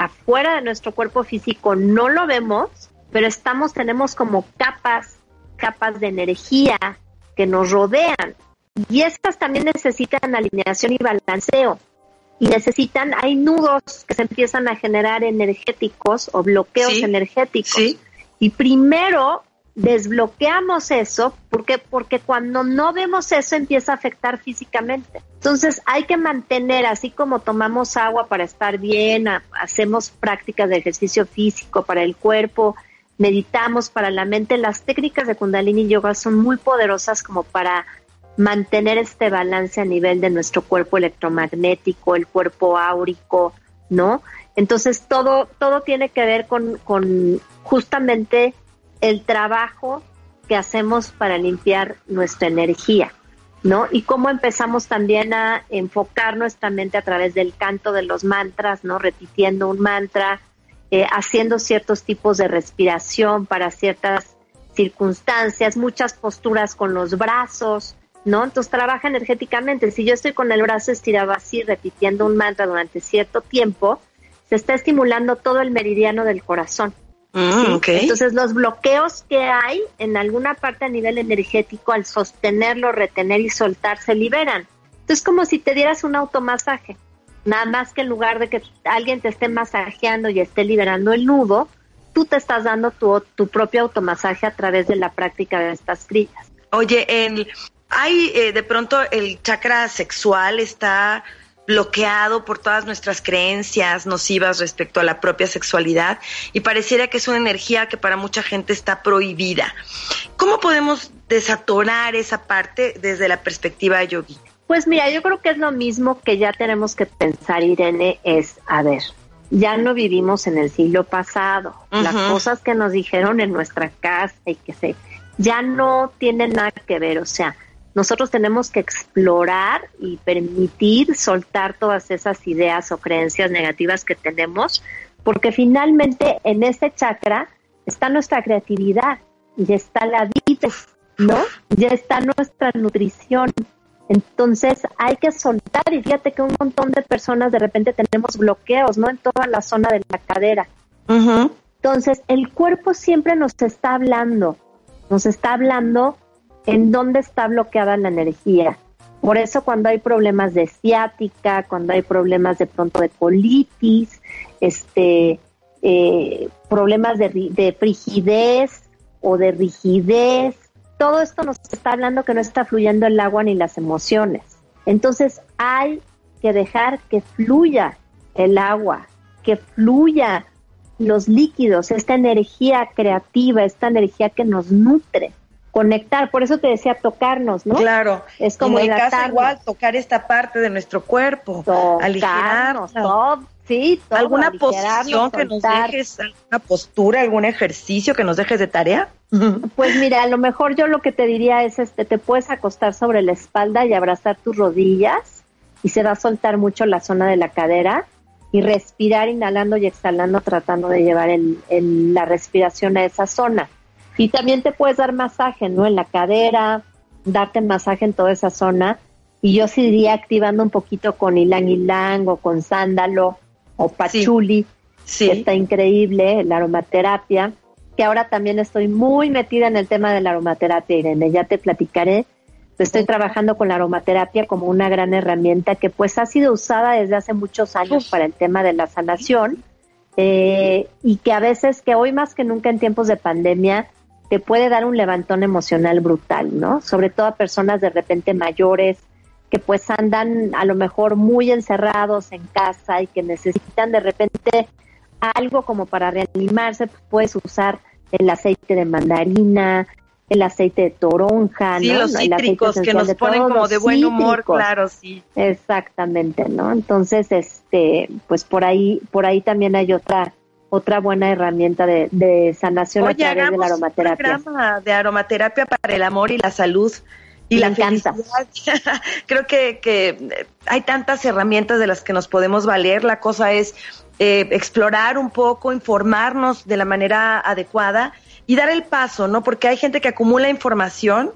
S4: afuera de nuestro cuerpo físico no lo vemos, pero estamos, tenemos como capas, capas de energía que nos rodean. Y estas también necesitan alineación y balanceo. Y necesitan, hay nudos que se empiezan a generar energéticos o bloqueos energéticos. Y primero desbloqueamos eso, porque porque cuando no vemos eso empieza a afectar físicamente. Entonces hay que mantener, así como tomamos agua para estar bien, hacemos prácticas de ejercicio físico para el cuerpo, meditamos para la mente, las técnicas de Kundalini Yoga son muy poderosas como para mantener este balance a nivel de nuestro cuerpo electromagnético, el cuerpo áurico, ¿no? Entonces todo, todo tiene que ver con, con justamente el trabajo que hacemos para limpiar nuestra energía, ¿no? Y cómo empezamos también a enfocar nuestra mente a través del canto de los mantras, ¿no? Repitiendo un mantra, eh, haciendo ciertos tipos de respiración para ciertas circunstancias, muchas posturas con los brazos, ¿no? Entonces trabaja energéticamente. Si yo estoy con el brazo estirado así, repitiendo un mantra durante cierto tiempo, se está estimulando todo el meridiano del corazón. Mm, Entonces los bloqueos que hay en alguna parte a nivel energético al sostenerlo, retener y soltar se liberan. Entonces como si te dieras un automasaje. Nada más que en lugar de que alguien te esté masajeando y esté liberando el nudo, tú te estás dando tu, tu propio automasaje a través de la práctica de estas grillas.
S3: Oye, el, hay eh, de pronto el chakra sexual está bloqueado por todas nuestras creencias nocivas respecto a la propia sexualidad y pareciera que es una energía que para mucha gente está prohibida. ¿Cómo podemos desatorar esa parte desde la perspectiva yogi?
S4: Pues mira, yo creo que es lo mismo que ya tenemos que pensar, Irene, es, a ver, ya no vivimos en el siglo pasado. Las cosas que nos dijeron en nuestra casa y que se, ya no tienen nada que ver, o sea, nosotros tenemos que explorar y permitir soltar todas esas ideas o creencias negativas que tenemos, porque finalmente en ese chakra está nuestra creatividad, ya está la vida, ¿no? Ya está nuestra nutrición. Entonces hay que soltar y fíjate que un montón de personas de repente tenemos bloqueos, ¿no? En toda la zona de la cadera. Entonces el cuerpo siempre nos está hablando, nos está hablando en dónde está bloqueada la energía. Por eso cuando hay problemas de ciática, cuando hay problemas de pronto de colitis, este, eh, problemas de, de frigidez o de rigidez, todo esto nos está hablando que no está fluyendo el agua ni las emociones. Entonces hay que dejar que fluya el agua, que fluya los líquidos, esta energía creativa, esta energía que nos nutre conectar, por eso te decía tocarnos, ¿no?
S3: Claro. Es como en casa igual tocar esta parte de nuestro cuerpo, aligerarnos,
S4: todo, sí, todo,
S3: alguna posición que nos dejes, alguna postura, algún ejercicio que nos dejes de tarea.
S4: Pues mira, a lo mejor yo lo que te diría es este, te puedes acostar sobre la espalda y abrazar tus rodillas y se va a soltar mucho la zona de la cadera y respirar inhalando y exhalando tratando de llevar el, la respiración a esa zona y también te puedes dar masaje, ¿no? En la cadera, darte masaje en toda esa zona. Y yo sí iría activando un poquito con ilang ilang o con sándalo o pachuli, sí. que está increíble, la aromaterapia, que ahora también estoy muy metida en el tema de la aromaterapia, Irene, ya te platicaré. Estoy trabajando con la aromaterapia como una gran herramienta que pues ha sido usada desde hace muchos años para el tema de la sanación eh, y que a veces, que hoy más que nunca en tiempos de pandemia, te puede dar un levantón emocional brutal, ¿no? Sobre todo a personas de repente mayores que pues andan a lo mejor muy encerrados en casa y que necesitan de repente algo como para reanimarse, pues puedes usar el aceite de mandarina, el aceite de toronja,
S3: sí, los cítricos que nos ponen como de buen humor, claro, sí.
S4: Exactamente, ¿no? Entonces, este, pues por ahí, por ahí también hay otra otra buena herramienta de, sanación a través de la aromaterapia. Un
S3: programa de aromaterapia para el amor y la salud y la felicidad. Creo que, hay tantas herramientas de las que nos podemos valer. La cosa es eh, explorar un poco, informarnos de la manera adecuada y dar el paso, ¿no? Porque hay gente que acumula información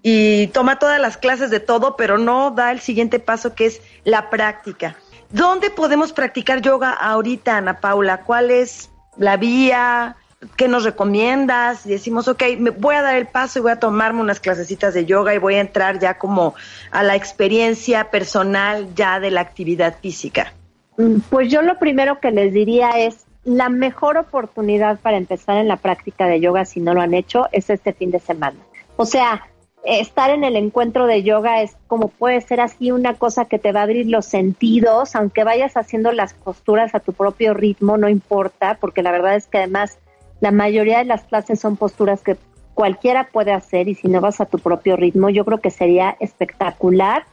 S3: y toma todas las clases de todo, pero no da el siguiente paso que es la práctica. ¿Dónde podemos practicar yoga ahorita, Ana Paula? ¿Cuál es la vía? ¿Qué nos recomiendas? Decimos, ok, me voy a dar el paso y voy a tomarme unas clasecitas de yoga y voy a entrar ya como a la experiencia personal ya de la actividad física.
S4: Mm, pues yo lo primero que les diría es, la mejor oportunidad para empezar en la práctica de yoga, si no lo han hecho, es este fin de semana. O sea, estar en el encuentro de yoga es como puede ser así una cosa que te va a abrir los sentidos, aunque vayas haciendo las posturas a tu propio ritmo, no importa, porque la verdad es que además la mayoría de las clases son posturas que cualquiera puede hacer y si no vas a tu propio ritmo, yo creo que sería espectacular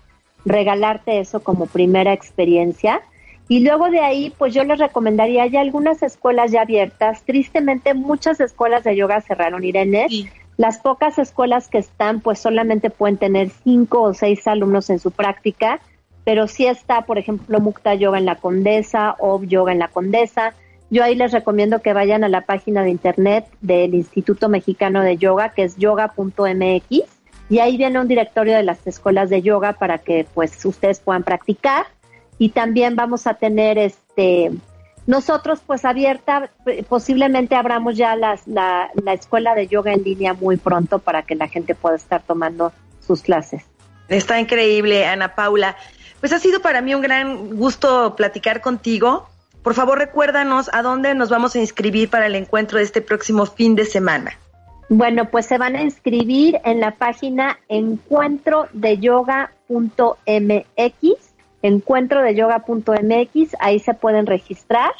S4: regalarte eso como primera experiencia. Y luego de ahí, pues yo les recomendaría, hay algunas escuelas ya abiertas. Tristemente, muchas escuelas de yoga cerraron, Irene. Las pocas escuelas que están, pues solamente pueden tener cinco o seis alumnos en su práctica, pero sí está, por ejemplo, Mukta Yoga en la Condesa, o Yoga en la Condesa. Yo ahí les recomiendo que vayan a la página de internet del Instituto Mexicano de Yoga, que es yoga.mx, y ahí viene un directorio de las escuelas de yoga para que pues ustedes puedan practicar. Y también vamos a tener este nosotros, pues abierta, posiblemente abramos ya las, la, la escuela de yoga en línea muy pronto para que la gente pueda estar tomando sus clases.
S3: Está increíble, Ana Paula. Pues ha sido para mí un gran gusto platicar contigo. Por favor, recuérdanos a dónde nos vamos a inscribir para el encuentro de este próximo fin de semana.
S4: Bueno, pues se van a inscribir en la página encuentrodeyoga.mx encuentro de yoga.mx, ahí se pueden registrar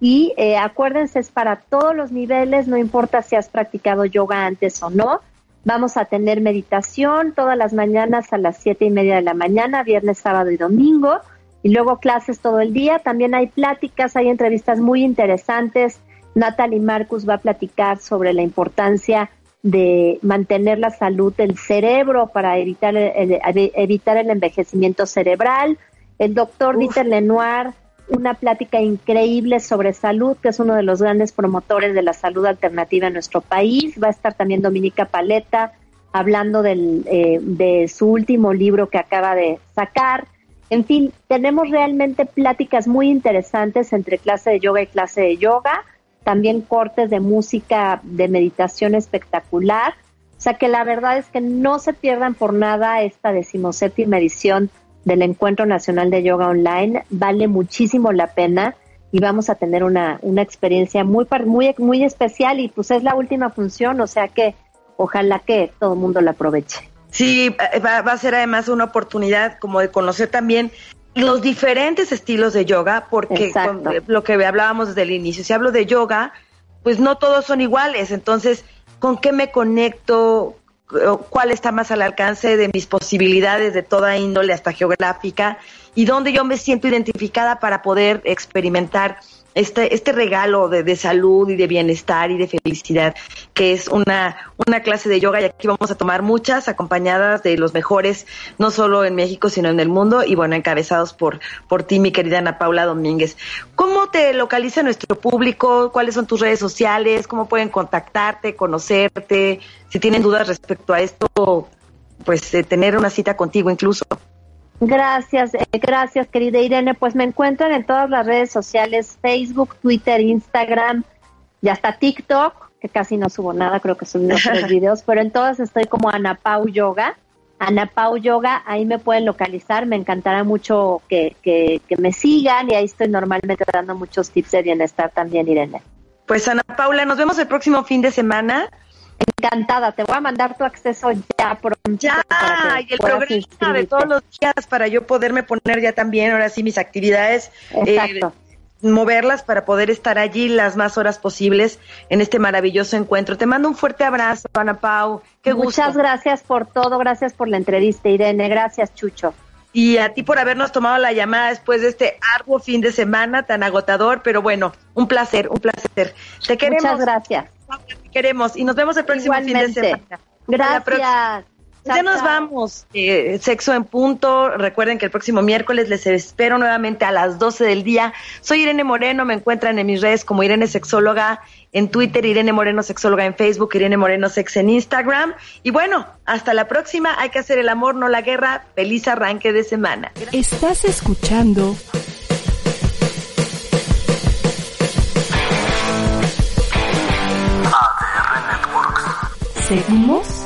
S4: y eh, acuérdense, es para todos los niveles, no importa si has practicado yoga antes o no. Vamos a tener meditación todas las mañanas a las siete y media de la mañana, viernes, sábado y domingo, y luego clases todo el día. También hay pláticas, hay entrevistas muy interesantes. Natalie Marcus va a platicar sobre la importancia de mantener la salud del cerebro para evitar evitar el envejecimiento cerebral. El doctor Dieter Lenoir, una plática increíble sobre salud, que es uno de los grandes promotores de la salud alternativa en nuestro país. Va a estar también Dominica Paleta hablando del, eh, de su último libro que acaba de sacar. En fin, tenemos realmente pláticas muy interesantes entre clase de yoga y clase de yoga, también cortes de música de meditación espectacular. O sea que la verdad es que no se pierdan por nada esta decimoséptima edición del Encuentro Nacional de Yoga Online. Vale muchísimo la pena y vamos a tener una, una experiencia muy, muy, muy especial y pues es la última función, o sea que ojalá que todo el mundo la aproveche.
S3: Sí, va, a ser además una oportunidad como de conocer también los diferentes estilos de yoga, porque lo que hablábamos desde el inicio, si hablo de yoga, pues no todos son iguales, entonces, ¿con qué me conecto? Cuál está más al alcance de mis posibilidades de toda índole hasta geográfica y dónde yo me siento identificada para poder experimentar este, este regalo de, de, salud y de bienestar y de felicidad, que es una, una clase de yoga y aquí vamos a tomar muchas acompañadas de los mejores, no solo en México, sino en el mundo y bueno, encabezados por, por ti, mi querida Ana Paula Domínguez. ¿Cómo te localiza nuestro público? ¿Cuáles son tus redes sociales? ¿Cómo pueden contactarte, conocerte? Si tienen dudas respecto a esto, pues eh, tener una cita contigo incluso.
S4: Gracias, eh, gracias querida Irene. Pues me encuentran en todas las redes sociales, Facebook, Twitter, Instagram y hasta TikTok, que casi no subo nada, creo que subí unos tres videos, pero en todas estoy como Ana Pau Yoga. Ana Pau Yoga, ahí me pueden localizar, me encantará mucho que, que, que me sigan y ahí estoy normalmente dando muchos tips de bienestar también, Irene.
S3: Pues Ana Paula, nos vemos el próximo fin de semana.
S4: Encantada, te voy a mandar tu acceso ya pronto.
S3: Ya, y el programa de todos los días para yo poderme poner ya también, ahora sí, mis actividades. Eh, moverlas para poder estar allí las más horas posibles en este maravilloso encuentro. Te mando un fuerte abrazo, Ana Pau. Qué
S4: gusto. Muchas gracias por todo, gracias por la entrevista, Irene. Gracias, Chucho.
S3: Y a ti por habernos tomado la llamada después de este arduo fin de semana tan agotador, pero bueno, un placer, un placer. Te queremos.
S4: Muchas gracias
S3: queremos y nos vemos el próximo fin de semana.
S4: Gracias.
S3: Ya nos vamos. Eh, sexo en punto. Recuerden que el próximo miércoles les espero nuevamente a las 12 del día. Soy Irene Moreno. Me encuentran en mis redes como Irene Sexóloga en Twitter, Irene Moreno Sexóloga en Facebook, Irene Moreno Sex en Instagram. Y bueno, hasta la próxima. Hay que hacer el amor, no la guerra. Feliz arranque de semana.
S1: Estás escuchando Seguimos